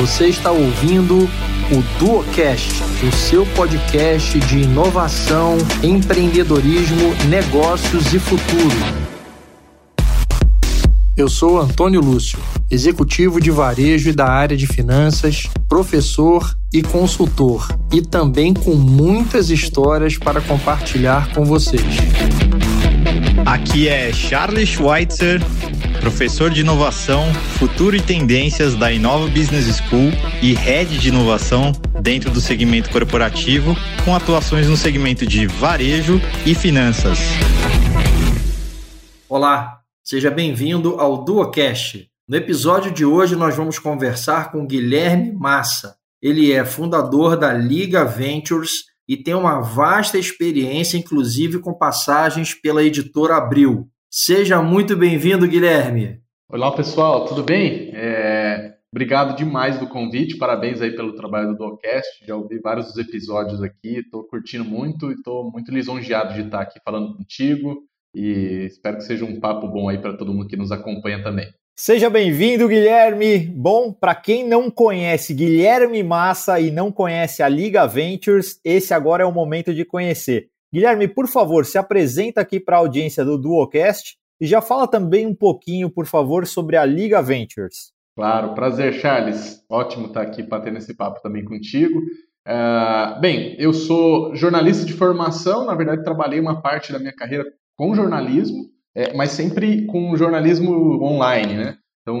Você está ouvindo o Duocast, o seu podcast de inovação, empreendedorismo, negócios e futuro. Eu sou Antônio Lúcio, executivo de varejo e da área de finanças, professor e consultor, e também com muitas histórias para compartilhar com vocês. Aqui é Charles Schweitzer, professor de inovação, futuro e tendências da Inova Business School e head de inovação dentro do segmento corporativo, com atuações no segmento de varejo e finanças. Olá, Seja bem-vindo ao Duocast. No episódio de hoje nós vamos conversar com Guilherme Massa. Ele é fundador da Liga Ventures e tem uma vasta experiência, inclusive com passagens pela editora Abril. Seja muito bem-vindo, Guilherme. Olá, pessoal, tudo bem? É... Obrigado demais do convite, parabéns aí pelo trabalho do Duocast. Já ouvi vários dos episódios aqui, estou curtindo muito e estou muito lisonjeado de estar aqui falando contigo e espero que seja um papo bom aí para todo mundo que nos acompanha também. Seja bem-vindo, Guilherme. Bom, para quem não conhece Guilherme Massa e não conhece a Liga Ventures, esse agora é o momento de conhecer. Guilherme, por favor, se apresenta aqui para a audiência do Duocast e já fala também um pouquinho, por favor, sobre a Liga Ventures. Claro, prazer, Charles. Ótimo estar aqui batendo esse papo também contigo. Uh, bem, eu sou jornalista de formação, na verdade trabalhei uma parte da minha carreira com jornalismo, é, mas sempre com jornalismo online, né? Então,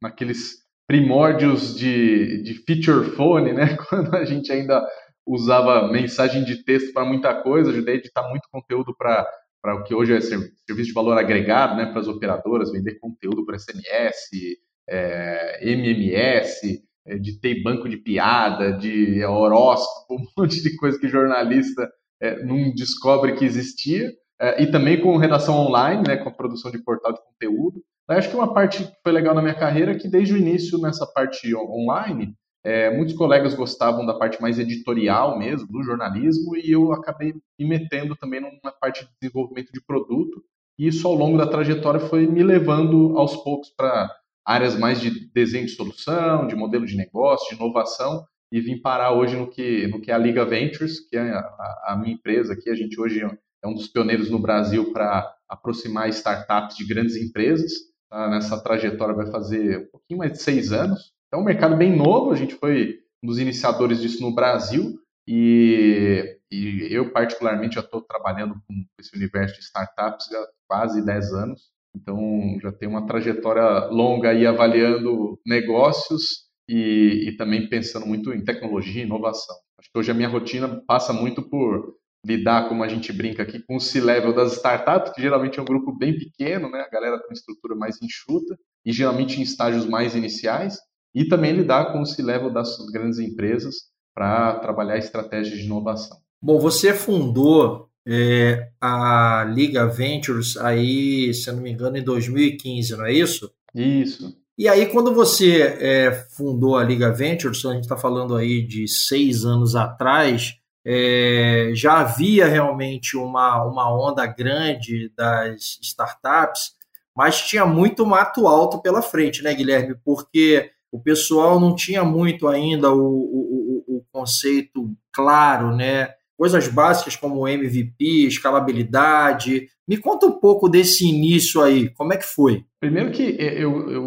naqueles primórdios de, de feature phone, né? Quando a gente ainda usava mensagem de texto para muita coisa, ajudei a editar muito conteúdo para para o que hoje é serviço de valor agregado, né, para as operadoras, vender conteúdo para SMS, é, MMS, é, de ter banco de piada, de horóscopo, um monte de coisa que jornalista é, não descobre que existia é, e também com redação online, né, com a produção de portal de conteúdo. Eu acho que uma parte que foi legal na minha carreira é que desde o início nessa parte online, é, muitos colegas gostavam da parte mais editorial mesmo, do jornalismo, e eu acabei me metendo também numa parte de desenvolvimento de produto, e isso ao longo da trajetória foi me levando aos poucos para áreas mais de desenho de solução, de modelo de negócio, de inovação, e vim parar hoje no que, no que é a Liga Ventures, que é a, a minha empresa aqui, a gente hoje é um dos pioneiros no Brasil para aproximar startups de grandes empresas. Tá? Nessa trajetória vai fazer um pouquinho mais de seis anos. É um mercado bem novo, a gente foi um dos iniciadores disso no Brasil e, e eu particularmente já estou trabalhando com esse universo de startups há quase dez anos. Então já tenho uma trajetória longa aí avaliando negócios e, e também pensando muito em tecnologia e inovação. Acho que hoje a minha rotina passa muito por lidar, como a gente brinca aqui, com o C-level das startups, que geralmente é um grupo bem pequeno, né? A galera com estrutura mais enxuta e geralmente em estágios mais iniciais, e também lidar com o C-level das grandes empresas para trabalhar estratégias de inovação. Bom, você fundou é, a Liga Ventures aí, se eu não me engano, em 2015, não é isso? Isso. E aí, quando você é, fundou a Liga Ventures, a gente está falando aí de seis anos atrás, é, já havia realmente uma, uma onda grande das startups, mas tinha muito mato alto pela frente, né, Guilherme? Porque o pessoal não tinha muito ainda o, o, o conceito claro, né? Coisas básicas como MVP, escalabilidade. Me conta um pouco desse início aí, como é que foi? Primeiro que eu, eu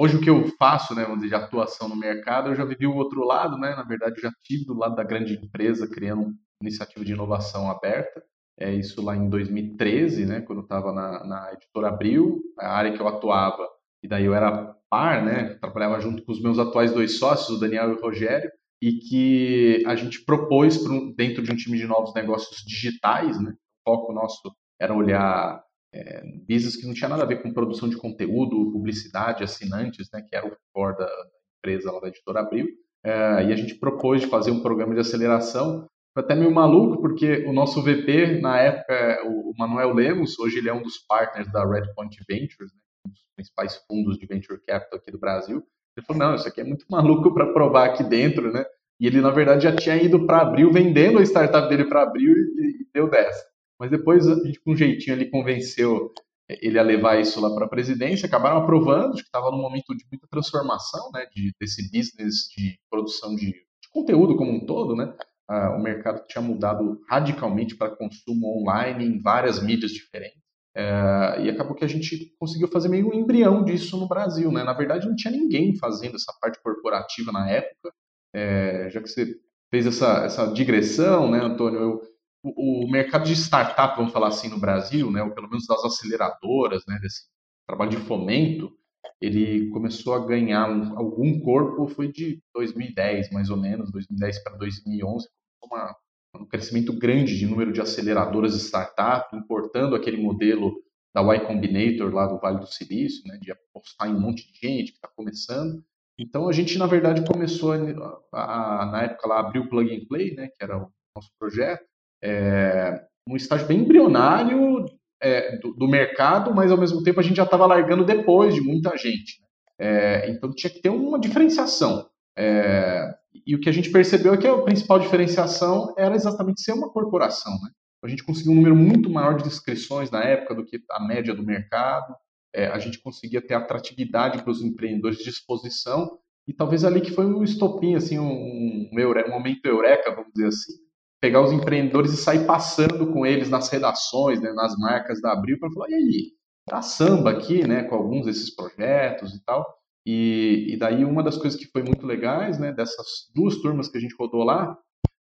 hoje o que eu faço, né, de atuação no mercado, eu já vivi o outro lado, né, na verdade eu já tive do lado da grande empresa criando uma iniciativa de inovação aberta, é isso lá em 2013, né, quando eu estava na, na editora Abril, a área que eu atuava, e daí eu era par, né, trabalhava junto com os meus atuais dois sócios, o Daniel e o Rogério, e que a gente propôs dentro de um time de novos negócios digitais, né, o foco nosso era olhar é, business que não tinha nada a ver com produção de conteúdo, publicidade, assinantes, né, que era o core da empresa lá da editora Abril. É, e a gente propôs de fazer um programa de aceleração. Foi até meio maluco, porque o nosso VP, na época, o Manuel Lemos, hoje ele é um dos partners da Redpoint Ventures, né, um dos principais fundos de venture capital aqui do Brasil. Ele falou: não, isso aqui é muito maluco para provar aqui dentro, né? E ele, na verdade, já tinha ido para Abril, vendendo a startup dele para Abril e, e deu dessa. Mas depois a gente, com um jeitinho ali, convenceu ele ia levar isso lá para a presidência, acabaram aprovando, que estava num momento de muita transformação, né, de, desse business de produção de, de conteúdo como um todo, né, ah, o mercado tinha mudado radicalmente para consumo online em várias mídias diferentes, é, e acabou que a gente conseguiu fazer meio um embrião disso no Brasil, né, na verdade não tinha ninguém fazendo essa parte corporativa na época, é, já que você fez essa, essa digressão, né, Antônio, eu, o, mercado de startup, vamos falar assim, no Brasil, né, ou pelo menos das aceleradoras, né, desse trabalho de fomento, ele começou a ganhar um, algum corpo, foi de 2010, mais ou menos, 2010 para 2011, uma, um crescimento grande de número de aceleradoras de startup, importando aquele modelo da Y Combinator lá do Vale do Silício, né, de apostar em um monte de gente que está começando. Então a gente, na verdade, começou a, a, na época lá, abrir o Plug and Play, né, que era o nosso projeto, é, um estágio bem embrionário é, do, do, mercado, mas ao mesmo tempo a gente já estava largando depois de muita gente. Né? É, então tinha que ter uma diferenciação. É, e o que a gente percebeu é que a principal diferenciação era exatamente ser uma corporação. Né? A gente conseguiu um número muito maior de inscrições na época do que a média do mercado. É, a gente conseguia ter atratividade para os empreendedores de exposição e talvez ali que foi um estopim, assim, um, um, um momento eureka, vamos dizer assim, pegar os empreendedores e sair passando com eles nas redações, né, nas marcas da Abril, para falar, e aí, tá samba aqui, né, com alguns desses projetos e tal. E, e daí uma das coisas que foi muito legais, né, dessas duas turmas que a gente rodou lá,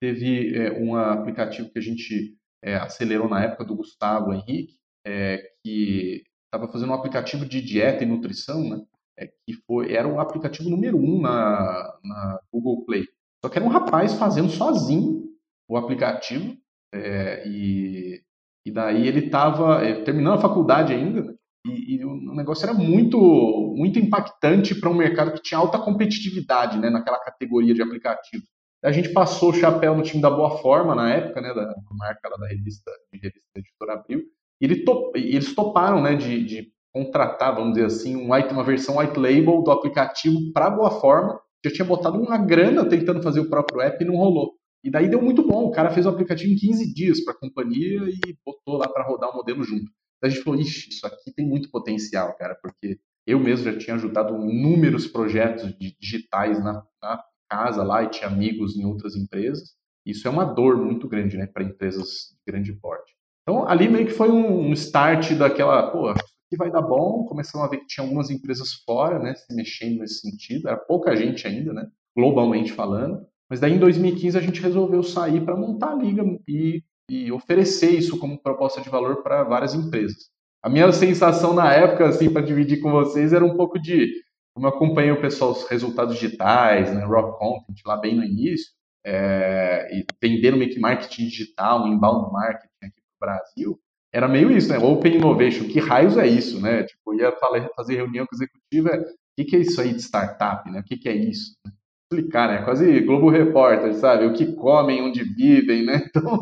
teve é, um aplicativo que a gente é, acelerou na época do Gustavo Henrique, é, que estava fazendo um aplicativo de dieta e nutrição, né, é, que foi, era o aplicativo número um na, na Google Play. Só que era um rapaz fazendo sozinho o aplicativo é, e, e daí ele estava é, terminando a faculdade ainda né? e, e, o negócio era muito muito impactante para um mercado que tinha alta competitividade né, naquela categoria de aplicativos. A gente passou o chapéu no time da Boa Forma na época, né, da marca lá da revista, de revista Editora Abril, e ele top, eles toparam né, de, de contratar, vamos dizer assim, um, uma versão white label do aplicativo para Boa Forma. Já tinha botado uma grana tentando fazer o próprio app e não rolou. E daí deu muito bom. O cara fez o aplicativo em 15 dias para a companhia e botou lá para rodar o modelo junto. Daí a gente falou, ixi, isso aqui tem muito potencial, cara, porque eu mesmo já tinha ajudado inúmeros projetos digitais na, na casa lá e tinha amigos em outras empresas. Isso é uma dor muito grande, né, para empresas de grande porte. Então, ali meio que foi um, start daquela, pô, aqui vai dar bom. Começamos a ver que tinha algumas empresas fora, né, se mexendo nesse sentido. Era pouca gente ainda, né, globalmente falando. Mas daí em 2015 a gente resolveu sair para montar a liga e, e, oferecer isso como proposta de valor para várias empresas. A minha sensação na época, assim, para dividir com vocês, era um pouco de como eu acompanhei o pessoal, os resultados digitais, né, Rock Content, lá bem no início, é, e vendendo meio que marketing digital, inbound marketing aqui para o Brasil, era meio isso, né? Open Innovation, que raios é isso, né? Tipo, ia fazer reunião com o executivo, é, o que, que é isso aí de startup, né? O que, que é isso? Explicar, né? Quase Globo Repórter, sabe? O que comem, onde vivem, né? Então,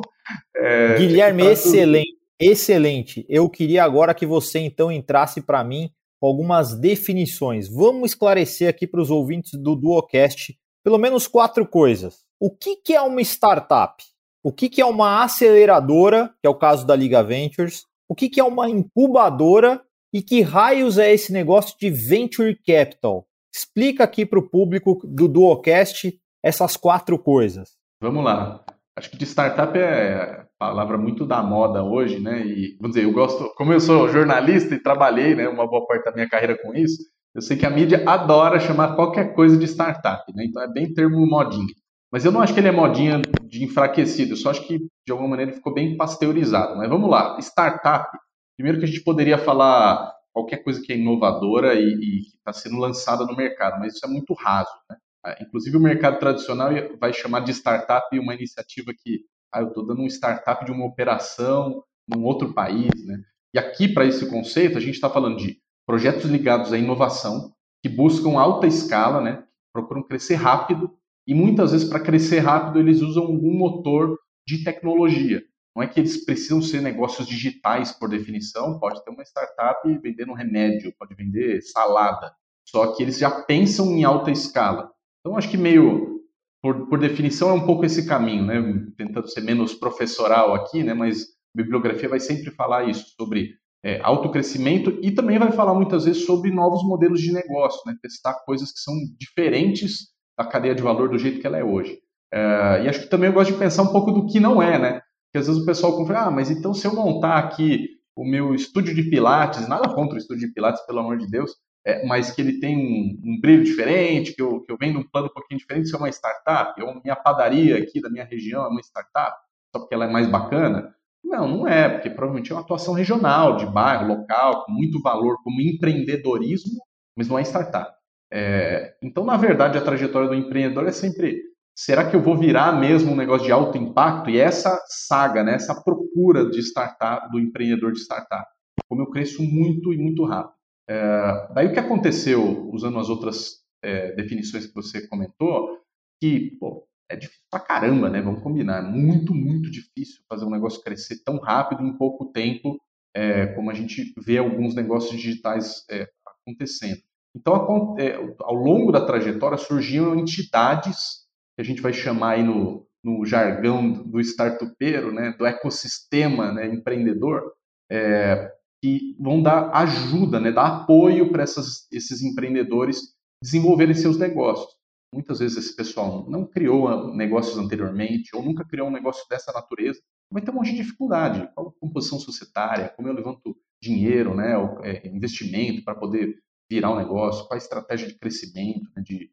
é, Guilherme, excelente, excelente. Eu queria agora que você então entrasse para mim com algumas definições. Vamos esclarecer aqui para os ouvintes do Duocast pelo menos quatro coisas. O que, que é uma startup? O que, que é uma aceleradora, que é o caso da Liga Ventures? O que, que é uma incubadora? E que raios é esse negócio de venture capital? Explica aqui para o público do Duocast essas quatro coisas. Vamos lá. Acho que de startup é palavra muito da moda hoje, né? E vamos dizer, eu gosto, como eu sou jornalista e trabalhei, né, uma boa parte da minha carreira com isso, eu sei que a mídia adora chamar qualquer coisa de startup, né? Então é bem termo modinha. Mas eu não acho que ele é modinha de enfraquecido, eu só acho que de alguma maneira ele ficou bem pasteurizado. Mas vamos lá, startup. Primeiro que a gente poderia falar qualquer coisa que é inovadora e, que está sendo lançada no mercado, mas isso é muito raso. Né? Ah, inclusive, o mercado tradicional vai chamar de startup uma iniciativa que ah, eu estou dando um startup de uma operação num outro país. Né? E aqui, para esse conceito, a gente está falando de projetos ligados à inovação, que buscam alta escala, né? procuram crescer rápido, e muitas vezes, para crescer rápido, eles usam algum motor de tecnologia. Não é que eles precisam ser negócios digitais por definição, pode ter uma startup vendendo remédio, pode vender salada, só que eles já pensam em alta escala. Então, acho que meio, por, por definição, é um pouco esse caminho, né? tentando ser menos professoral aqui, né? mas bibliografia vai sempre falar isso, sobre é, autocrescimento e também vai falar muitas vezes sobre novos modelos de negócio, né? testar coisas que são diferentes da cadeia de valor do jeito que ela é hoje. É, e acho que também eu gosto de pensar um pouco do que não é, né? Porque às vezes o pessoal confia, ah, mas então se eu montar aqui o meu estúdio de Pilates, nada contra o estúdio de Pilates, pelo amor de Deus, é, mas que ele tem um, um, brilho diferente, que eu, que eu vendo um plano um pouquinho diferente, isso é uma startup, ou minha padaria aqui da minha região é uma startup, só porque ela é mais bacana. Não, não é, porque provavelmente é uma atuação regional, de bairro, local, com muito valor, como empreendedorismo, mas não é startup. É, então, na verdade, a trajetória do empreendedor é sempre: será que eu vou virar mesmo um negócio de alto impacto? E essa saga, né, essa procura de startup, do empreendedor de startup, como eu cresço muito e muito rápido. É, daí o que aconteceu, usando as outras é, definições que você comentou, que pô, é difícil pra caramba, né? Vamos combinar. É muito, muito difícil fazer um negócio crescer tão rápido em pouco tempo, é, como a gente vê alguns negócios digitais é, acontecendo. Então, é, ao longo da trajetória, surgiam entidades que a gente vai chamar aí no, no jargão do startupeiro, né, do ecossistema né, empreendedor, é, que vão dar ajuda, né, dar apoio para esses empreendedores desenvolverem seus negócios. Muitas vezes esse pessoal não criou negócios anteriormente ou nunca criou um negócio dessa natureza, vai ter um monte de dificuldade. Qual a composição societária, como eu levanto dinheiro, né, é, investimento para poder virar um negócio, qual a estratégia de crescimento, né, de,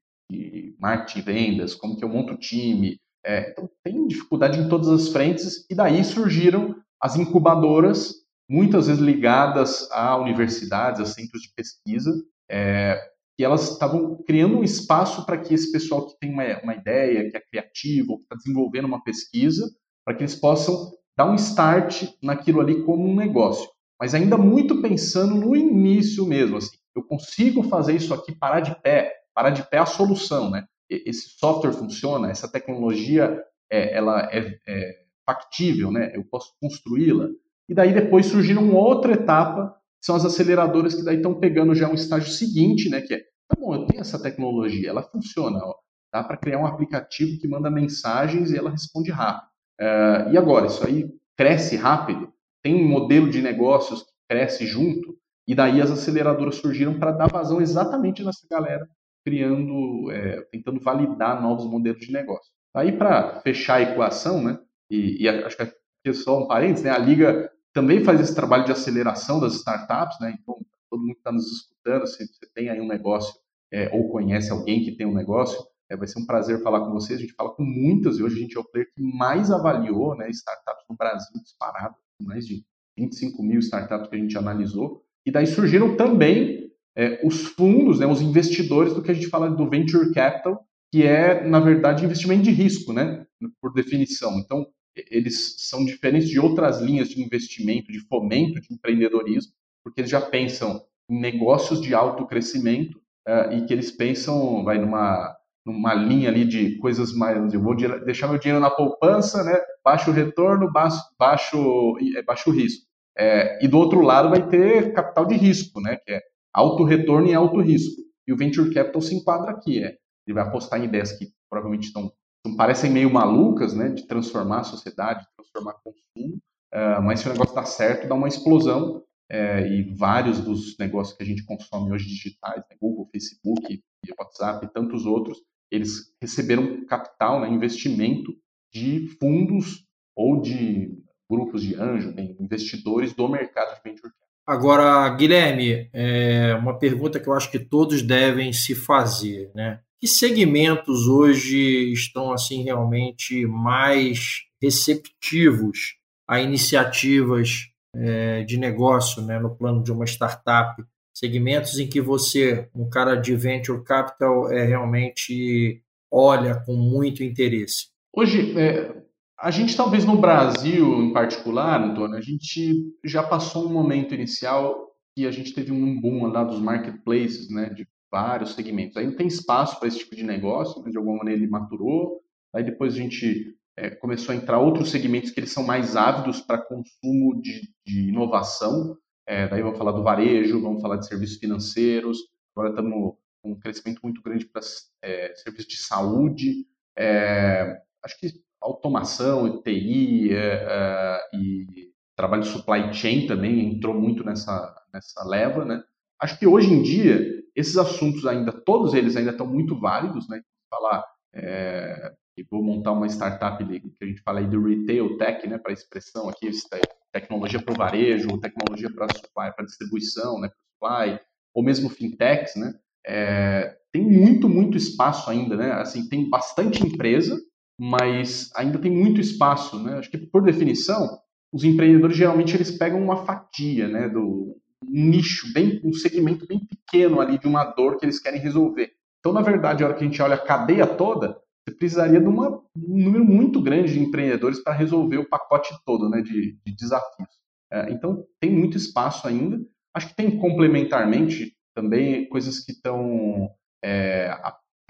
marketing e vendas, como que eu monto o time. É, então, tem dificuldade em todas as frentes e daí surgiram as incubadoras, muitas vezes ligadas a universidades, a centros de pesquisa, é, que elas estavam criando um espaço para que esse pessoal que tem uma, uma ideia, que é criativo, que está desenvolvendo uma pesquisa, para que eles possam dar um start naquilo ali como um negócio. Mas ainda muito pensando no início mesmo, assim, eu consigo fazer isso aqui parar de pé, parar de pé a solução, né? Esse software funciona, essa tecnologia é, ela é, é factível, né? Eu posso construí-la. E daí depois surgiram uma outra etapa, que são as aceleradoras que daí estão pegando já um estágio seguinte, né? Que é Tá bom, eu tenho essa tecnologia, ela funciona. Ó, dá para criar um aplicativo que manda mensagens e ela responde rápido. Uh, e agora, isso aí cresce rápido? Tem um modelo de negócios que cresce junto? E daí as aceleradoras surgiram para dar vazão exatamente nessa galera, criando, é, tentando validar novos modelos de negócio. Aí, para fechar a equação, né, e, e acho que aqui é só um parênteses, né, a Liga também faz esse trabalho de aceleração das startups, né, então todo mundo que está nos escutando, se você tem aí um negócio é, ou conhece alguém que tem um negócio, é, vai ser um prazer falar com vocês. A gente fala com muitas e hoje a gente é o player que mais avaliou né, startups no Brasil disparado, mais de 25 mil startups que a gente analisou. E daí surgiram também é, os fundos, né, os investidores do que a gente fala do venture capital, que é, na verdade, investimento de risco, né, por definição. Então, eles são diferentes de outras linhas de investimento, de fomento de empreendedorismo, porque eles já pensam em negócios de alto crescimento uh, e que eles pensam, vai numa, numa linha ali de coisas mais, eu vou deixar meu dinheiro na poupança, né, baixo retorno, baixo, baixo, é, baixo risco. É, e do outro lado vai ter capital de risco, né, que é alto retorno e alto risco. E o venture capital se enquadra aqui, é, ele vai apostar em ideias que provavelmente estão, parecem meio malucas, né, de transformar a sociedade, transformar consumo, uh, mas se o negócio está certo, dá uma explosão é, e vários dos negócios que a gente consome hoje digitais, né, Google, Facebook, WhatsApp e tantos outros, eles receberam capital, né, investimento de fundos ou de grupos de anjo, investidores do mercado de venture capital. Agora, Guilherme, é uma pergunta que eu acho que todos devem se fazer, né? Que segmentos hoje estão assim realmente mais receptivos a iniciativas é, de negócio né, no plano de uma startup, segmentos em que você, um cara de venture capital, é, realmente olha com muito interesse? Hoje, é, a gente talvez no Brasil em particular, Antônio, a gente já passou um momento inicial que a gente teve um boom lá dos marketplaces, né, de vários segmentos. Aí não tem espaço para esse tipo de negócio, mas de alguma maneira ele maturou. Aí depois a gente é, começou a entrar outros segmentos que eles são mais ávidos para consumo de, de inovação. É, daí vamos falar do varejo, vamos falar de serviços financeiros. Agora estamos com um crescimento muito grande para é, serviços de saúde. É, acho que automação, TI é, é, e trabalho de supply chain também entrou muito nessa, nessa leva, né? Acho que hoje em dia, esses assuntos ainda, todos eles ainda estão muito válidos, né? Falar é, vou montar uma startup que a gente fala aí do retail tech, né? Para expressão aqui, tecnologia para o varejo, tecnologia para supply, para distribuição, né? Supply, ou mesmo fintechs, né? É, tem muito, muito espaço ainda, né? Assim, tem bastante empresa, mas ainda tem muito espaço, né? Acho que por definição, os empreendedores geralmente eles pegam uma fatia, né, do um nicho bem, um segmento bem pequeno ali de uma dor que eles querem resolver. Então, na verdade, a hora que a gente olha a cadeia toda, você precisaria de uma, um número muito grande de empreendedores para resolver o pacote todo, né, de, de desafios. É, então, tem muito espaço ainda. Acho que tem complementarmente também coisas que estão é,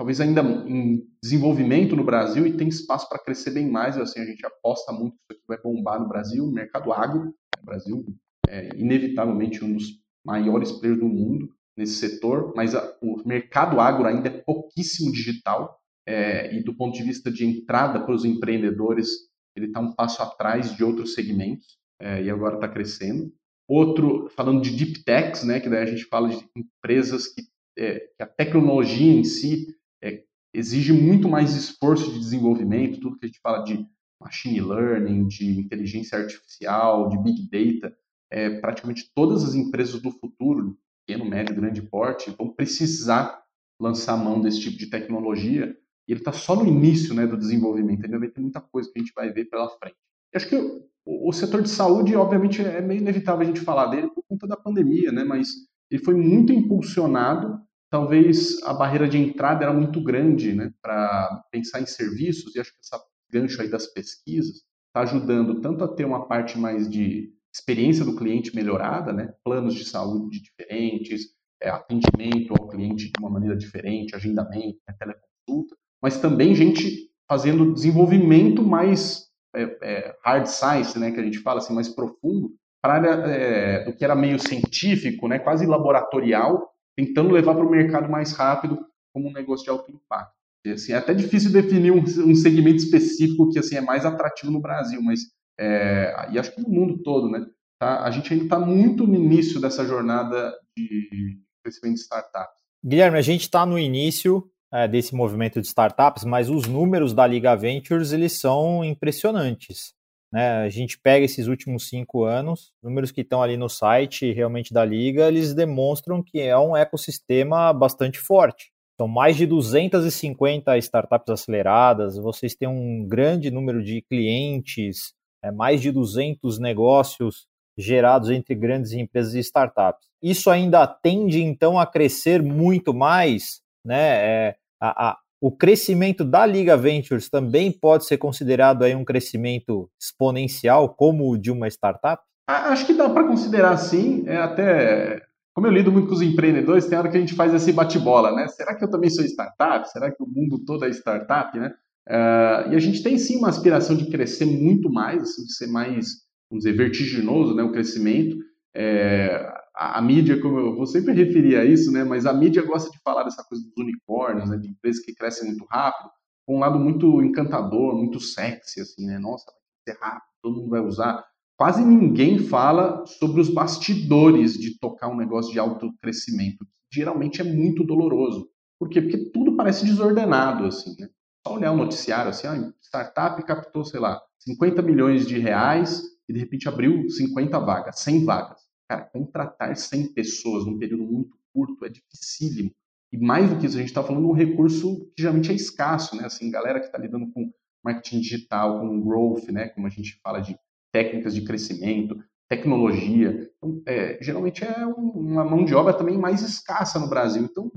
talvez ainda em desenvolvimento no Brasil e tem espaço para crescer bem mais. Assim, a gente aposta muito que isso aqui vai bombar no Brasil, o mercado agro. Né, o Brasil é inevitavelmente um dos maiores players do mundo nesse setor, mas a, o mercado agro ainda é pouquíssimo digital é, e do ponto de vista de entrada para os empreendedores, ele está um passo atrás de outros segmentos é, e agora está crescendo. Outro, falando de deep techs, né, que daí a gente fala de empresas que, é, que a tecnologia em si é, exige muito mais esforço de desenvolvimento, tudo que a gente fala de machine learning, de inteligência artificial, de big data, é, praticamente todas as empresas do futuro, pequeno, médio, grande porte, vão precisar lançar mão desse tipo de tecnologia. E ele está só no início né, do desenvolvimento, ainda vai ter muita coisa que a gente vai ver pela frente. E acho que o, o, setor de saúde, obviamente, é meio inevitável a gente falar dele por conta da pandemia, né, mas ele foi muito impulsionado talvez a barreira de entrada era muito grande né, para pensar em serviços, e acho que essa gancho aí das pesquisas está ajudando tanto a ter uma parte mais de experiência do cliente melhorada, né, planos de saúde diferentes, é, atendimento ao cliente de uma maneira diferente, agendamento, né, teleconsulta, mas também gente fazendo desenvolvimento mais é, é, hard science, né, que a gente fala assim, mais profundo, para área é, do que era meio científico, né, quase laboratorial, tentando levar para o mercado mais rápido como um negócio de alto impacto. E, assim, é até difícil definir um, um, segmento específico que assim é mais atrativo no Brasil, mas é, e acho que no mundo todo, né? Tá? A gente ainda está muito no início dessa jornada de crescimento de startups. Guilherme, a gente está no início é, desse movimento de startups, mas os números da Liga Ventures eles são impressionantes. Né? A gente pega esses últimos cinco anos, números que estão ali no site realmente da Liga, eles demonstram que é um ecossistema bastante forte. São mais de 250 startups aceleradas, vocês têm um grande número de clientes, é, mais de 200 negócios gerados entre grandes empresas e startups. Isso ainda tende, então, a crescer muito mais, né? É, a, a, o crescimento da Liga Ventures também pode ser considerado aí um crescimento exponencial, como o de uma startup? Acho que dá para considerar sim. É até como eu lido muito com os empreendedores, tem hora que a gente faz esse bate-bola, né? Será que eu também sou startup? Será que o mundo todo é startup, né? Uh, e a gente tem sim uma aspiração de crescer muito mais, assim, de ser mais, vamos dizer, vertiginoso, né? O crescimento. É, a, a, mídia, como eu vou sempre referir a isso, né, mas a mídia gosta de falar dessa coisa dos unicórnios, né, de empresas que crescem muito rápido, com um lado muito encantador, muito sexy, assim, né, nossa, vai ser rápido, todo mundo vai usar. Quase ninguém fala sobre os bastidores de tocar um negócio de alto crescimento, geralmente é muito doloroso. Por quê? Porque tudo parece desordenado, assim, né? Só olhar o noticiário, assim, ah, startup captou, sei lá, 50 milhões de reais e de repente abriu 50 vagas, 100 vagas. Cara, contratar 100 pessoas num período muito curto é dificílimo. E mais do que isso, a gente está falando de um recurso que geralmente é escasso, né? Assim, galera que está lidando com marketing digital, com growth, né? Como a gente fala de técnicas de crescimento, tecnologia. Então, é, geralmente é uma mão de obra também mais escassa no Brasil. Então,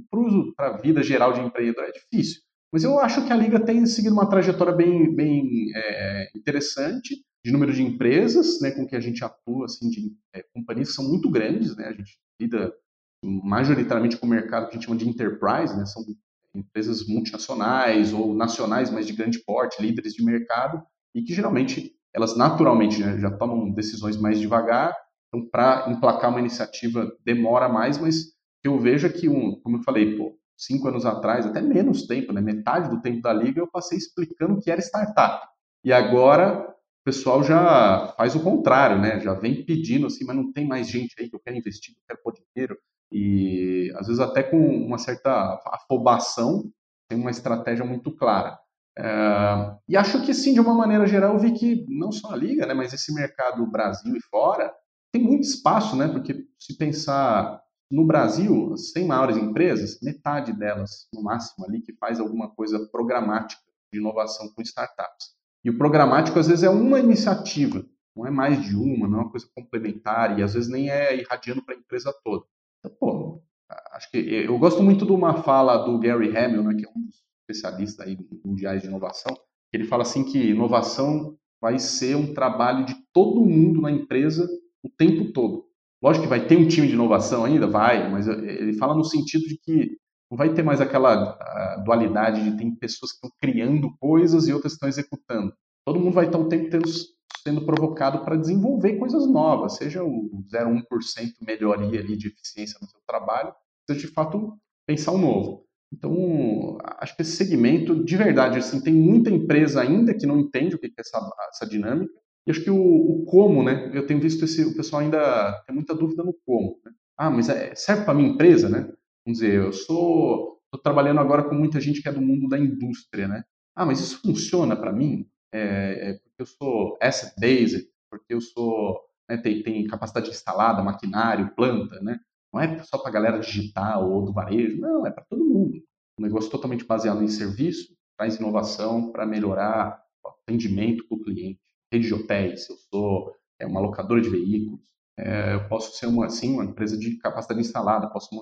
para a vida geral de empreendedor é difícil. Mas eu acho que a Liga tem seguido uma trajetória bem, bem é, interessante de número de empresas né, com que a gente atua, assim, de é, companhias que são muito grandes, né, a gente lida majoritariamente com o mercado que a gente chama de enterprise, né, são empresas multinacionais ou nacionais, mas de grande porte, líderes de mercado, e que geralmente elas naturalmente né, já tomam decisões mais devagar, então para emplacar uma iniciativa demora mais, mas eu vejo é que, um, como eu falei, pô, cinco anos atrás, até menos tempo, né, metade do tempo da liga, eu passei explicando o que era startup. E agora pessoal já faz o contrário, né? Já vem pedindo assim, mas não tem mais gente aí que eu quero investir, que eu quero pôr dinheiro. E às vezes até com uma certa afobação, tem uma estratégia muito clara. É, e acho que sim, de uma maneira geral, eu vi que não só a Liga, né, mas esse mercado Brasil e fora tem muito espaço, né? Porque se pensar no Brasil, as 100 maiores empresas, metade delas, no máximo ali, que faz alguma coisa programática de inovação com startups. E o programático, às vezes, é uma iniciativa, não é mais de uma, não é uma coisa complementar, e às vezes nem é irradiando para a empresa toda. Então, pô, acho que eu gosto muito de uma fala do Gary Hamel, né, que é um dos especialistas aí mundiais de inovação, ele fala assim que inovação vai ser um trabalho de todo mundo na empresa o tempo todo. Lógico que vai ter um time de inovação ainda, vai, mas ele fala no sentido de que não vai ter mais aquela dualidade de tem pessoas que estão criando coisas e outras estão executando. Todo mundo vai estar o tempo tendo, sendo provocado para desenvolver coisas novas, seja o 0,1% melhoria ali de eficiência no seu trabalho, seja de fato pensar o um novo. Então, acho que esse segmento, de verdade, assim, tem muita empresa ainda que não entende o que é essa, essa dinâmica. E acho que o, o, como, né? Eu tenho visto esse, o pessoal ainda tem muita dúvida no como. Né? Ah, mas é, serve para minha empresa, né? Vamos dizer, eu sou estou trabalhando agora com muita gente que é do mundo da indústria, né? Ah, mas isso funciona para mim? É, é, porque eu sou asset based, porque eu sou né, tem, tem capacidade instalada, maquinário, planta, né? Não é só para galera digital ou do varejo, não, é para todo mundo. Um negócio totalmente baseado em serviço, traz inovação para melhorar o atendimento para o cliente. Rede de hotéis, eu sou é, uma locadora de veículos, é, eu posso ser uma, assim, uma empresa de capacidade instalada, posso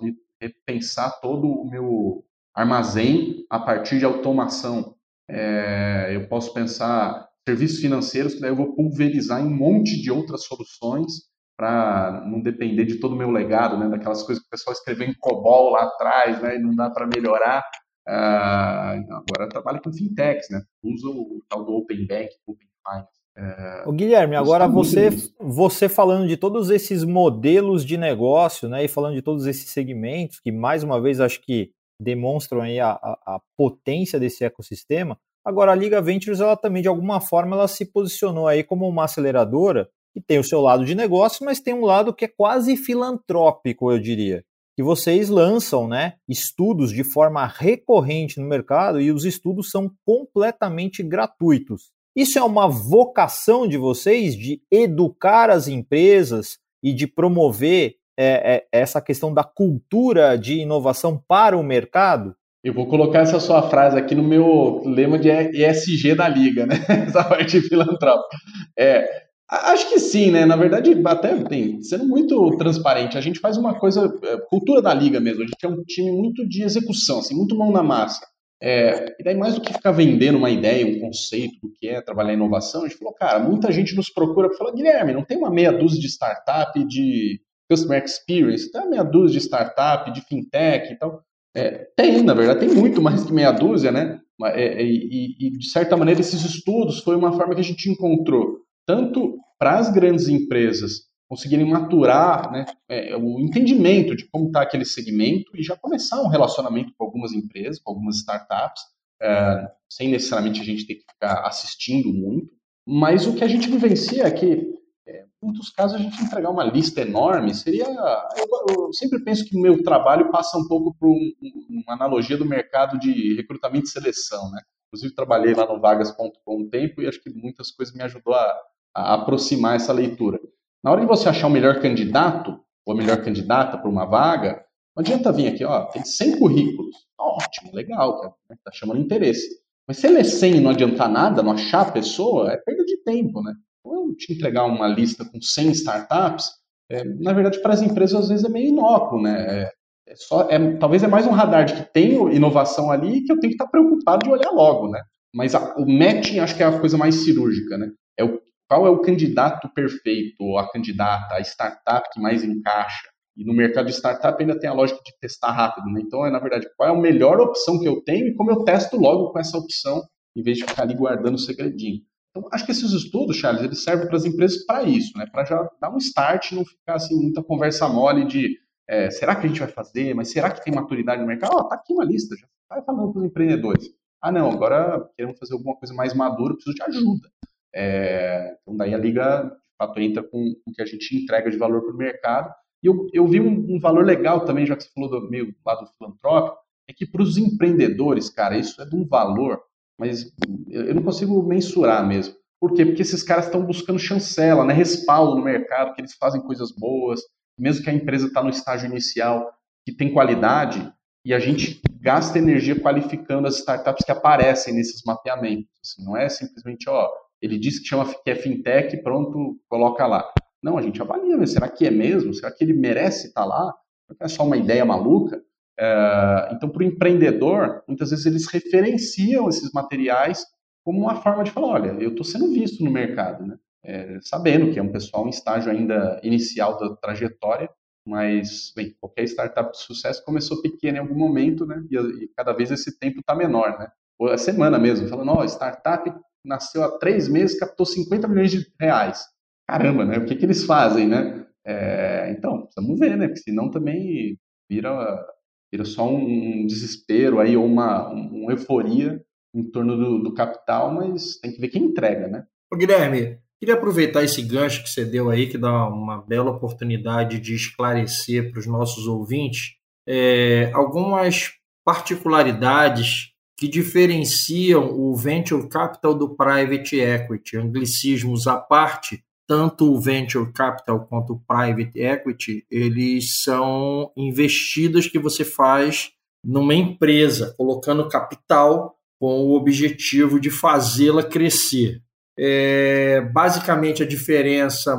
repensar todo o meu armazém a partir de automação. É, eu posso pensar serviços financeiros, que daí eu vou pulverizar em um monte de outras soluções para não depender de todo o meu legado, né, daquelas coisas que o pessoal escreveu em COBOL lá atrás, né, e não dá para melhorar. Uh, agora trabalho com fintechs, né, uso o tal do Open Bank, Open Finance. É, o Guilherme, agora você, você falando de todos esses modelos de negócio, né, e falando de todos esses segmentos, que mais uma vez acho que demonstram aí a, a, a potência desse ecossistema, agora a Liga Ventures, ela também de alguma forma, ela se posicionou aí como uma aceleradora que tem o seu lado de negócio, mas tem um lado que é quase filantrópico, eu diria. Que vocês lançam né, estudos de forma recorrente no mercado e os estudos são completamente gratuitos. Isso é uma vocação de vocês de educar as empresas e de promover é, é, essa questão da cultura de inovação para o mercado? Eu vou colocar essa sua frase aqui no meu lema de ESG da Liga, né? Essa parte filantrópica. É, acho que sim, né? Na verdade, até tem, sendo muito transparente, a gente faz uma coisa, é, cultura da Liga mesmo. A gente é um time muito de execução, assim, muito mão na massa. É, e daí, mais do que ficar vendendo uma ideia, um conceito do que é trabalhar inovação, a gente falou, cara, muita gente nos procura para falar, Guilherme, não tem uma meia dúzia de startup de customer experience, tem uma meia dúzia de startup, de fintech e tal. É, tem, na verdade, tem muito mais que meia dúzia, né? É, e, e, de certa maneira, esses estudos foi uma forma que a gente encontrou, tanto para as grandes empresas conseguirem maturar né, é, o entendimento de como está aquele segmento e já começar um relacionamento com algumas empresas, com algumas startups, é, sem necessariamente a gente ter que ficar assistindo muito. Mas o que a gente vivencia é que, é, em muitos casos, a gente entregar uma lista enorme seria. Eu, eu sempre penso que o meu trabalho passa um pouco por um, uma analogia do mercado de recrutamento e seleção. Né? Inclusive, trabalhei lá no vagas.com um tempo e acho que muitas coisas me ajudou a, a aproximar essa leitura. Na hora de você achar o melhor candidato ou a melhor candidata para uma vaga, não adianta vir aqui, ó, tem 100 currículos. Ótimo, legal, né, tá chamando interesse. Mas se ele é 100 e não adiantar nada, não achar a pessoa, é perda de tempo, né? Ou eu te entregar uma lista com 100 startups, é, na verdade, para as empresas, às vezes, é meio inócuo, né? É, é só, é, talvez é mais um radar de que tem inovação ali que eu tenho que estar preocupado de olhar logo, né? Mas a, o matching acho que é a coisa mais cirúrgica, né? É o qual é o candidato perfeito, ou a candidata, a startup que mais encaixa. E no mercado de startup ainda tem a lógica de testar rápido, né? Então, é na verdade, qual é a melhor opção que eu tenho e como eu testo logo com essa opção, em vez de ficar ali guardando o segredinho. Então, acho que esses estudos, Charles, eles servem para as empresas para isso, né? Para já dar um start, não ficar assim muita conversa mole de é, será que a gente vai fazer, mas será que tem maturidade no mercado? Ó, oh, tá aqui uma lista, já vai falando para os empreendedores. Ah, não, agora queremos fazer alguma coisa mais madura, preciso de ajuda. É, então, daí a Liga, de fato, entra com o que a gente entrega de valor para o mercado. E eu, eu vi um, um, valor legal também, já que você falou do meio lado filantrópico, é que para os empreendedores, cara, isso é de um valor, mas eu não consigo mensurar mesmo. Por quê? Porque esses caras estão buscando chancela, né, respaldo no mercado, que eles fazem coisas boas, mesmo que a empresa está no estágio inicial, que tem qualidade, e a gente gasta energia qualificando as startups que aparecem nesses mapeamentos. Assim, não é simplesmente, ó, ele disse que chama que é fintech, pronto, coloca lá. Não, a gente avalia, mas será que é mesmo? Será que ele merece estar lá? É só uma ideia maluca? É, então, para o empreendedor, muitas vezes eles referenciam esses materiais como uma forma de falar, olha, eu estou sendo visto no mercado, né? É, sabendo que é um pessoal em estágio ainda inicial da trajetória, mas, bem, qualquer startup de sucesso começou pequena em algum momento, né? E, e cada vez esse tempo está menor, né? Ou a semana mesmo, falando, ó, startup nasceu há três meses, captou 50 milhões de reais. Caramba, né? O que, que eles fazem, né? É, então, precisamos ver, né? Porque senão também vira, vira só um desespero aí, ou uma, uma euforia em torno do, do capital, mas tem que ver quem entrega, né? Ô, Guilherme, queria aproveitar esse gancho que você deu aí, que dá uma bela oportunidade de esclarecer para os nossos ouvintes é, algumas particularidades que diferenciam o venture capital do private equity, anglicismos à parte, tanto o venture capital quanto o private equity, eles são investidas que você faz numa empresa, colocando capital com o objetivo de fazê-la crescer. É, basicamente, a diferença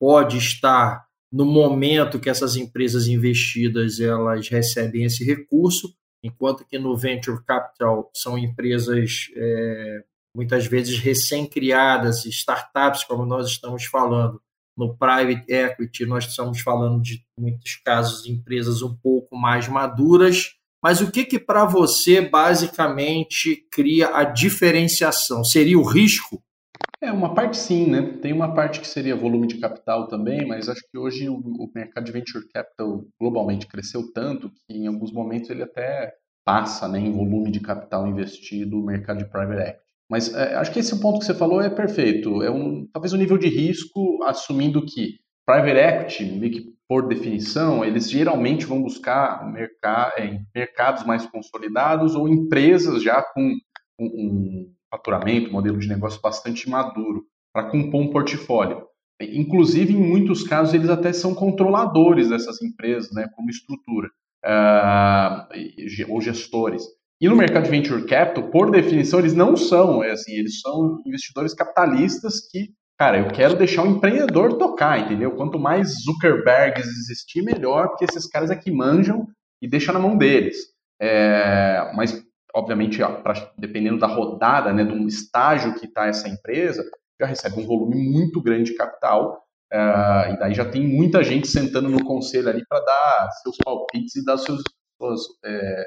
pode estar no momento que essas empresas investidas elas recebem esse recurso, enquanto que no venture capital são empresas é, muitas vezes recém-criadas, startups, como nós estamos falando. No private equity, nós estamos falando de muitos casos empresas um pouco mais maduras. Mas o que, que para você basicamente cria a diferenciação? Seria o risco? É, uma parte sim, né? Tem uma parte que seria volume de capital também, mas acho que hoje o, o mercado de venture capital globalmente cresceu tanto que em alguns momentos ele até passa né, em volume de capital investido o mercado de private equity. Mas é, acho que esse ponto que você falou é perfeito. É um, talvez um nível de risco, assumindo que private equity, por definição, eles geralmente vão buscar mercado, é, mercados mais consolidados ou empresas já com um, um faturamento, modelo de negócio bastante maduro para compor um portfólio. Inclusive, em muitos casos, eles até são controladores dessas empresas, né, como estrutura, uh, ou gestores. E no mercado de venture capital, por definição, eles não são, é assim, eles são investidores capitalistas que, cara, eu quero deixar o empreendedor tocar, entendeu? Quanto mais Zuckerbergs existir, melhor, porque esses caras é que manjam e deixa na mão deles. É, mas obviamente, dependendo da rodada, né, do estágio que está essa empresa, já recebe um volume muito grande de capital, uh, e daí já tem muita gente sentando no conselho ali para dar seus palpites e dar seus, seus, é,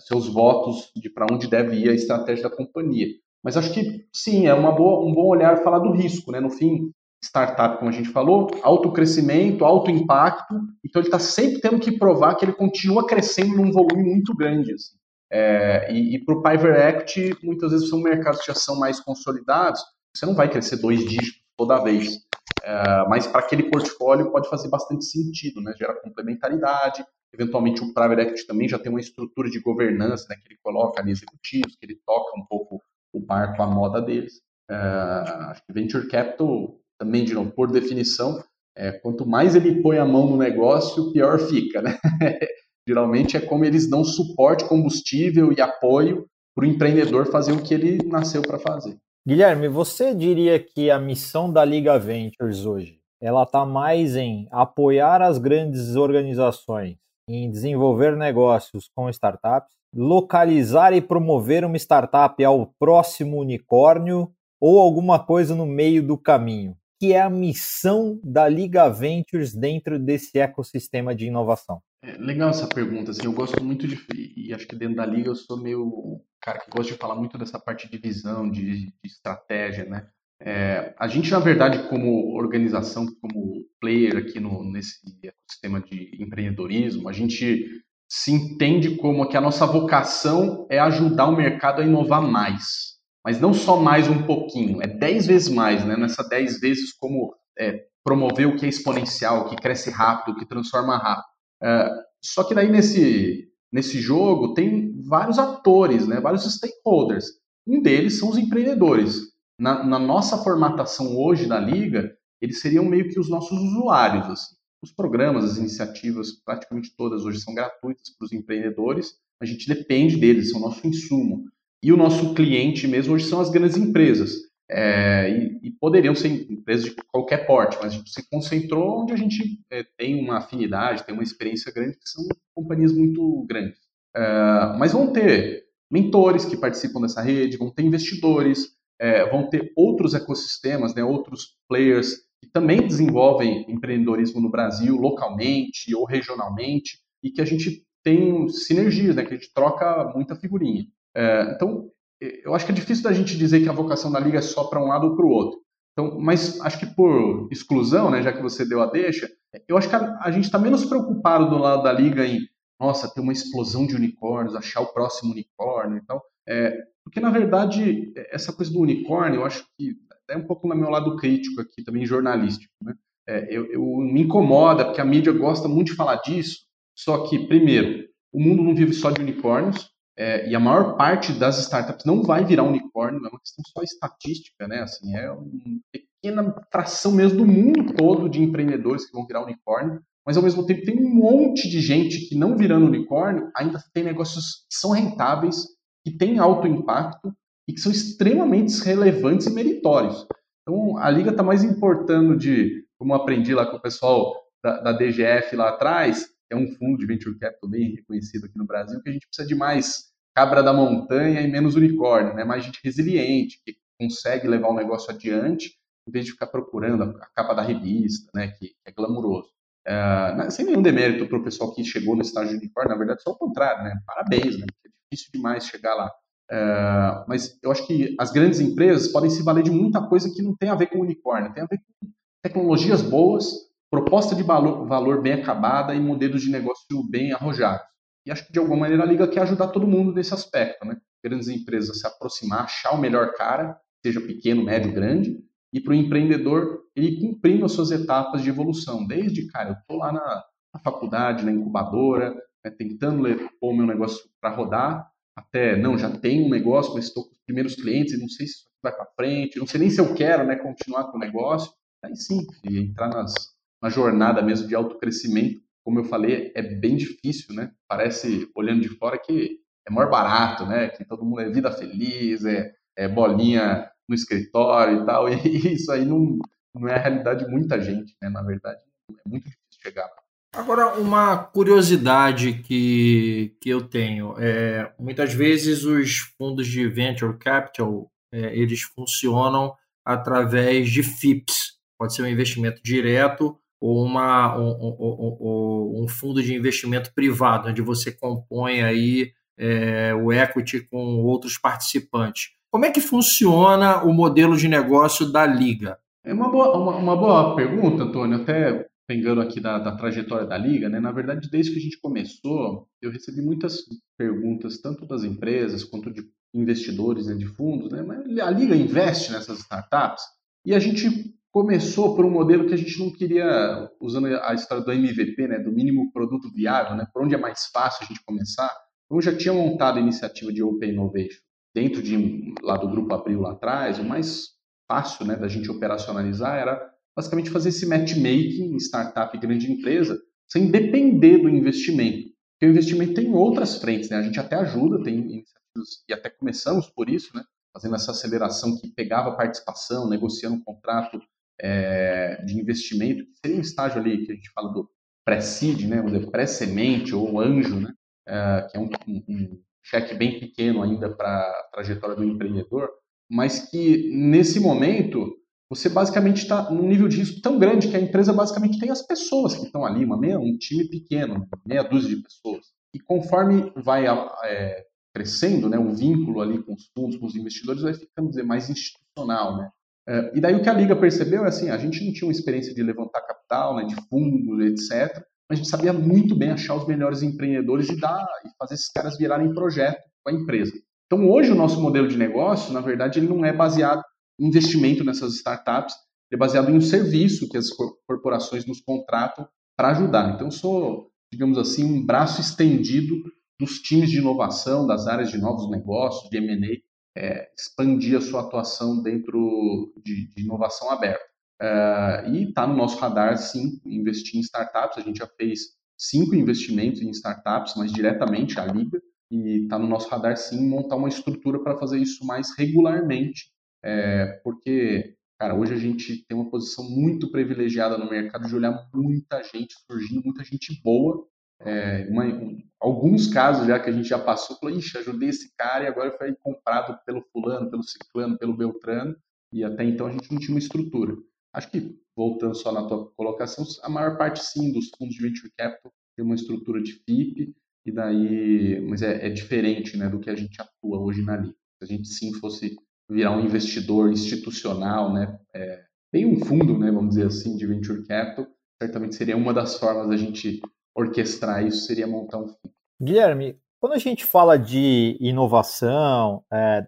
seus votos de para onde deve ir a estratégia da companhia. Mas acho que sim, é uma boa, um bom olhar falar do risco, né? No fim, startup, como a gente falou, alto crescimento, alto impacto, então ele está sempre tendo que provar que ele continua crescendo num volume muito grande. Assim. É, e, e para o private equity, muitas vezes são mercados que já são mais consolidados, você não vai crescer dois dígitos toda vez. É, mas para aquele portfólio pode fazer bastante sentido, né? gera complementaridade. Eventualmente o private equity também já tem uma estrutura de governança né, que ele coloca ali executivos, que ele toca um pouco o barco à moda deles. É, acho que venture capital também, de novo, por definição, é, quanto mais ele põe a mão no negócio, pior fica, né? Geralmente é como eles dão suporte, combustível e apoio para o empreendedor fazer o que ele nasceu para fazer. Guilherme, você diria que a missão da Liga Ventures hoje ela está mais em apoiar as grandes organizações em desenvolver negócios com startups, localizar e promover uma startup ao próximo unicórnio ou alguma coisa no meio do caminho? Que é a missão da Liga Ventures dentro desse ecossistema de inovação? É legal essa pergunta, assim, eu gosto muito de, e acho que dentro da liga eu sou meio cara que gosta de falar muito dessa parte de visão, de, de estratégia, né? É, a gente, na verdade, como organização, como player aqui no, nesse ecossistema de empreendedorismo, a gente se entende como que a nossa vocação é ajudar o mercado a inovar mais. mas não só mais um pouquinho, é 10 vezes mais, né? Nessa 10 vezes como é, promover o que é exponencial, o que cresce rápido, o que transforma rápido. É, só que daí nesse, nesse jogo tem vários atores, né? vários stakeholders. Um deles são os empreendedores. Na, na nossa formatação hoje da Liga, eles seriam meio que os nossos usuários. Assim. Os programas, as iniciativas, praticamente todas hoje são gratuitas para os empreendedores. A gente depende deles, são nosso insumo. E o nosso cliente mesmo hoje são as grandes empresas. É, e, e, poderiam ser empresas de qualquer porte, mas a gente se concentrou onde a gente é, tem uma afinidade, tem uma experiência grande, que são companhias muito grandes. É, mas vão ter mentores que participam dessa rede, vão ter investidores, é, vão ter outros ecossistemas, né, outros players que também desenvolvem empreendedorismo no Brasil, localmente ou regionalmente, e que a gente tem sinergias, né, que a gente troca muita figurinha. É, então, eu acho que é difícil da gente dizer que a vocação da liga é só para um lado ou para o outro. Então, mas acho que por exclusão, né, já que você deu a deixa, eu acho que a, a gente está menos preocupado do lado da liga em, nossa, ter uma explosão de unicórnios, achar o próximo unicórnio e tal. É, porque, na verdade, essa coisa do unicórnio, eu acho que é um pouco no meu lado crítico aqui, também jornalístico. Né? É, eu, eu, me incomoda, porque a mídia gosta muito de falar disso, só que, primeiro, o mundo não vive só de unicórnios, é, e a maior parte das startups não vai virar unicórnio, é uma questão só estatística, né? Assim, é uma pequena fração mesmo do mundo todo de empreendedores que vão virar unicórnio, mas ao mesmo tempo tem um monte de gente que não virando unicórnio ainda tem negócios que são rentáveis, que têm alto impacto e que são extremamente relevantes e meritórios. Então a liga está mais importando de, como aprendi lá com o pessoal da, da DGF lá atrás, é um fundo de venture capital bem reconhecido aqui no Brasil, que a gente precisa de mais cabra da montanha e menos unicórnio, né? mais gente resiliente, que consegue levar o negócio adiante, em vez de ficar procurando a capa da revista, né? que, é glamuroso. Uh, sem nenhum demérito para o pessoal que chegou no estágio de unicórnio, na verdade, só o contrário, né? Parabéns, né? É difícil demais chegar lá. Uh, mas eu acho que as grandes empresas podem se valer de muita coisa que não tem a ver com unicórnio, tem a ver com tecnologias boas, proposta de valor, valor bem acabada e modelos de negócio bem arrojados. E acho que de alguma maneira a Liga quer ajudar todo mundo nesse aspecto, né? Grandes empresas se aproximar, achar o melhor cara, seja pequeno, médio, grande, e para o empreendedor ele cumprindo as suas etapas de evolução. Desde, cara, eu estou lá na, na, faculdade, na incubadora, né, tentando pôr meu negócio para rodar, até, não, já tenho um negócio, mas estou com os primeiros clientes e não sei se isso vai para frente, não sei nem se eu quero né, continuar com o negócio. Aí sim, entrar nas, uma jornada mesmo de autocrescimento. Como eu falei, é bem difícil, né? Parece, olhando de fora, que é maior barato, né? Que todo mundo é vida feliz, é, é bolinha no escritório e tal. E isso aí não, não é a realidade de muita gente, né? Na verdade, é muito difícil chegar Agora, uma curiosidade que, que eu tenho. É, muitas vezes os fundos de venture capital, é, eles funcionam através de FIPS. Pode ser um investimento direto uma, um, um, um, fundo de investimento privado, onde você compõe aí é, o equity com outros participantes. Como é que funciona o modelo de negócio da Liga? É uma boa, uma, uma boa pergunta, Antônio, até pegando aqui da, da, trajetória da Liga, né? Na verdade, desde que a gente começou, eu recebi muitas perguntas, tanto das empresas quanto de investidores, né, de fundos, né? Mas a Liga investe nessas startups e a gente começou por um modelo que a gente não queria, usando a história do MVP, né, do mínimo produto viável, né, por onde é mais fácil a gente começar. Eu já tinha montado a iniciativa de Open Innovation dentro de lá do grupo Abril lá atrás. O mais fácil, né, da gente operacionalizar era basicamente fazer esse matchmaking em startup e grande empresa sem depender do investimento. Porque o investimento tem outras frentes, né? A gente até ajuda, tem iniciativas e até começamos por isso, né? Fazendo essa aceleração que pegava participação, negociando um contrato é, de investimento, que seria um estágio ali que a gente fala do pré-seed, né, pré-semente ou anjo, né, é, que é um, um, um, cheque bem pequeno ainda para a trajetória do empreendedor, mas que nesse momento você basicamente está num nível de risco tão grande que a empresa basicamente tem as pessoas que estão ali, uma meia, um time pequeno, meia dúzia de pessoas. E conforme vai é, crescendo, né, o vínculo ali com os fundos, com os investidores, vai ficando dizer, mais institucional, né? É, e daí o que a Liga percebeu é assim, a gente não tinha uma experiência de levantar capital, né, de fundos, etc., mas a gente sabia muito bem achar os melhores empreendedores e dar e fazer esses caras virarem projeto com a empresa. Então, hoje, o nosso modelo de negócio, na verdade, ele não é baseado em investimento nessas startups, ele é baseado em um serviço que as corporações nos contratam para ajudar. Então, eu sou, digamos assim, um braço estendido dos times de inovação, das áreas de novos negócios, de M&A, é, expandir a sua atuação dentro de, de inovação aberta. É, e está no nosso radar, sim, investir em startups. A gente já fez cinco investimentos em startups, mas diretamente a Liga, e está no nosso radar, sim, montar uma estrutura para fazer isso mais regularmente, é, porque, cara, hoje a gente tem uma posição muito privilegiada no mercado de olhar muita gente surgindo, muita gente boa, é, uma, um, alguns casos já que a gente já passou, falou, ixi, ajudei esse cara e agora foi comprado pelo fulano, pelo ciclano, pelo beltrano, e até então a gente não tinha uma estrutura. Acho que, voltando só na tua colocação, a maior parte sim dos fundos de venture capital tem uma estrutura de FIP, e daí, mas é, é diferente né, do que a gente atua hoje na Liga. Se a gente sim fosse virar um investidor institucional, né, é, tem um fundo, né, vamos dizer assim, de venture capital, certamente seria uma das formas da gente orquestrar isso, seria montar um FIP. Guilherme, quando a gente fala de inovação, é,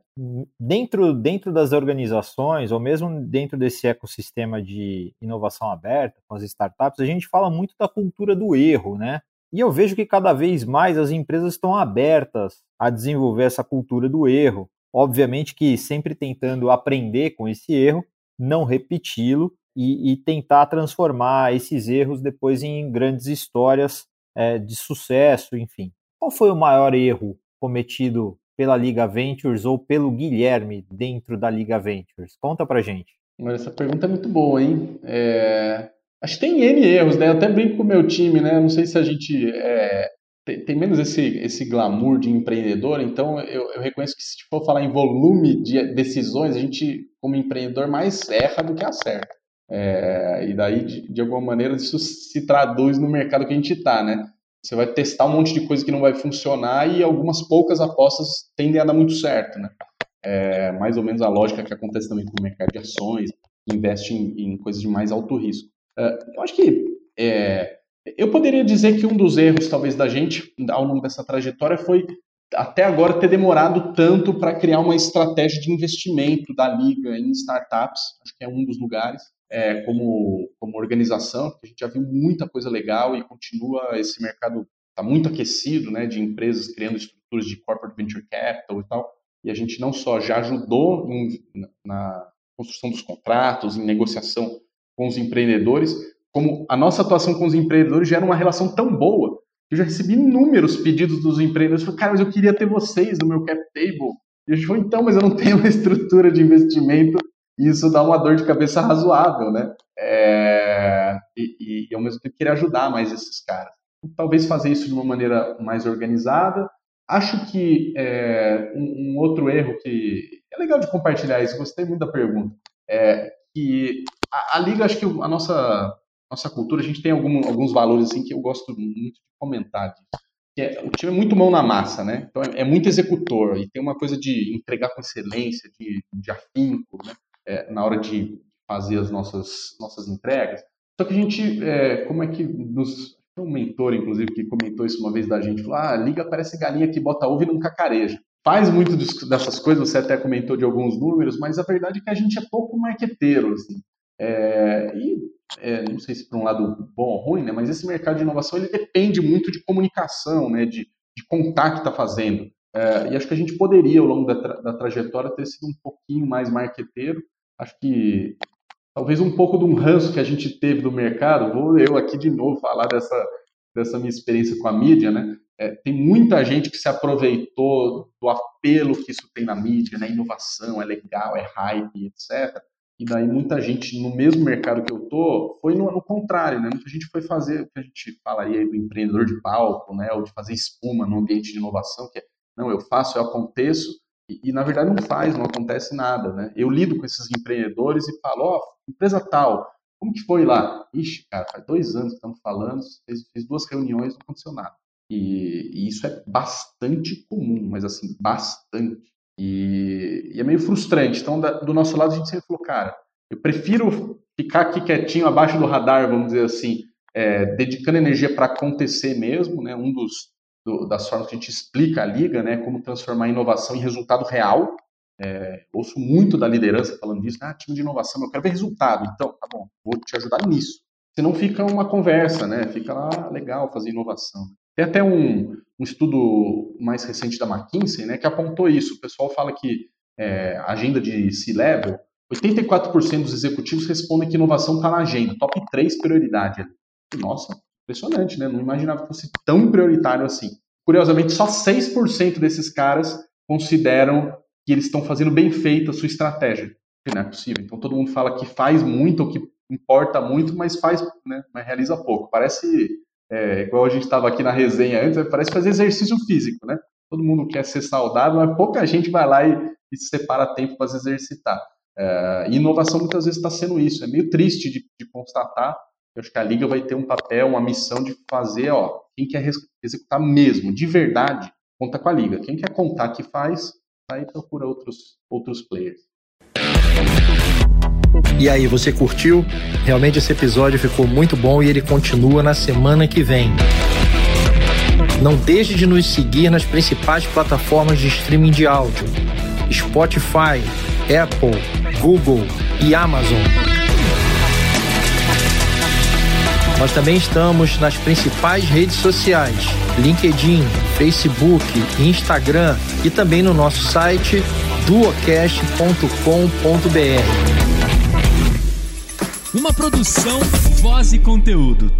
dentro, dentro das organizações, ou mesmo dentro desse ecossistema de inovação aberta, com as startups, a gente fala muito da cultura do erro, né? E eu vejo que cada vez mais as empresas estão abertas a desenvolver essa cultura do erro. Obviamente que sempre tentando aprender com esse erro, não repeti-lo e, e, tentar transformar esses erros depois em grandes histórias é, de sucesso, enfim. Qual foi o maior erro cometido pela Liga Ventures ou pelo Guilherme dentro da Liga Ventures? Conta pra gente. Essa pergunta é muito boa, hein? É... Acho que tem N erros, né? Eu até brinco com o meu time, né? Não sei se a gente é... tem, tem, menos esse, esse glamour de empreendedor, então eu, eu, reconheço que se for falar em volume de decisões, a gente, como empreendedor, mais erra do que acerta. É... E daí, de, de alguma maneira, isso se traduz no mercado que a gente está, né? Você vai testar um monte de coisa que não vai funcionar e algumas poucas apostas tendem a dar muito certo, né? É mais ou menos a lógica que acontece também com o mercado de ações, investe em, em coisas de mais alto risco. É, eu acho que é, eu poderia dizer que um dos erros, talvez, da gente ao longo dessa trajetória foi até agora ter demorado tanto para criar uma estratégia de investimento da liga em startups. Acho que é um dos lugares é, como, como organização, porque a gente já viu muita coisa legal e continua esse mercado está muito aquecido, né, de empresas criando estruturas de corporate venture capital e tal. E a gente não só já ajudou em, na construção dos contratos, em negociação com os empreendedores, como a nossa atuação com os empreendedores gera uma relação tão boa que eu já recebi inúmeros pedidos dos empreendedores. Falei, cara, mas eu queria ter vocês no meu cap table. E a gente falou, então, mas eu não tenho uma estrutura de investimento isso dá uma dor de cabeça razoável, né? É, e, e, ao mesmo tempo querer ajudar mais esses caras. Talvez fazer isso de uma maneira mais organizada. Acho que é, um, um, outro erro que é legal de compartilhar isso, gostei muito da pergunta, é que a, a Liga, acho que a nossa, nossa cultura, a gente tem algum, alguns valores assim que eu gosto muito de comentar disso. É, o time é muito mão na massa, né? Então é, é, muito executor e tem uma coisa de entregar com excelência, de, de afinco, né? É, na hora de fazer as nossas, nossas entregas. Só que a gente, é, como é que nos. Um mentor, inclusive, que comentou isso uma vez da gente: falou, ah, liga parece galinha que bota ovo e não cacareja. Faz muito dessas coisas, você até comentou de alguns números, mas a verdade é que a gente é pouco marqueteiro. Assim. É, e é, não sei se por um lado bom ou ruim, né, mas esse mercado de inovação ele depende muito de comunicação, né, de, de contar que está fazendo. É, e acho que a gente poderia, ao longo da, tra da trajetória, ter sido um pouquinho mais marqueteiro acho que talvez um pouco de um ranço que a gente teve do mercado. Vou eu aqui de novo falar dessa, dessa minha experiência com a mídia, né? É, tem muita gente que se aproveitou do apelo que isso tem na mídia, né? Inovação, é legal, é hype, etc. E daí muita gente no mesmo mercado que eu tô foi no, no contrário, né? Muita gente foi fazer o que a gente falaria do empreendedor de palco, né? Ou de fazer espuma no ambiente de inovação, que é, não, eu faço, eu aconteço, e, na verdade não faz, não acontece nada, né? Eu lido com esses empreendedores e falo, ó, oh, empresa tal, como que foi lá? Ixi, cara, faz dois anos que estamos falando, fiz, fiz duas reuniões, não aconteceu nada. E, e, isso é bastante comum, mas assim, bastante. E, e é meio frustrante. Então, da, do nosso lado, a gente sempre falou, cara, eu prefiro ficar aqui quietinho, abaixo do radar, vamos dizer assim, é, dedicando energia para acontecer mesmo, né? Um dos do, das formas que a gente explica a liga, né, como transformar inovação em resultado real. É, ouço muito da liderança falando disso, ah, time de inovação, eu quero ver resultado. Então, tá bom, vou te ajudar nisso. Senão fica uma conversa, né? Fica lá legal fazer inovação. Tem até um, um estudo mais recente da McKinsey, né, que apontou isso. O pessoal fala que é, agenda de C-level, 84% dos executivos respondem que inovação está na agenda, top 3 prioridade. Nossa, impressionante, né? Não imaginava que fosse tão prioritário assim. Curiosamente, só 6% desses caras consideram que eles estão fazendo bem feita a sua estratégia. Não é possível. Então todo mundo fala que faz muito, ou que importa muito, mas faz, né? Mas realiza pouco. Parece é, igual a gente estava aqui na resenha antes, parece fazer exercício físico, né? Todo mundo quer ser saudável, mas pouca gente vai lá e, e separa tempo para se exercitar. É, e inovação muitas vezes está sendo isso. É meio triste de, de constatar. Eu acho que a liga vai ter um papel, uma missão de fazer, ó, quem quer executar mesmo, de verdade, conta com a liga. Quem quer contar que faz, aí procura outros, outros players. E aí, você curtiu? Realmente esse episódio ficou muito bom e ele continua na semana que vem. Não deixe de nos seguir nas principais plataformas de streaming de áudio: Spotify, Apple, Google e Amazon. Nós também estamos nas principais redes sociais: LinkedIn, Facebook, Instagram e também no nosso site duocast.com.br. Uma produção, voz e conteúdo.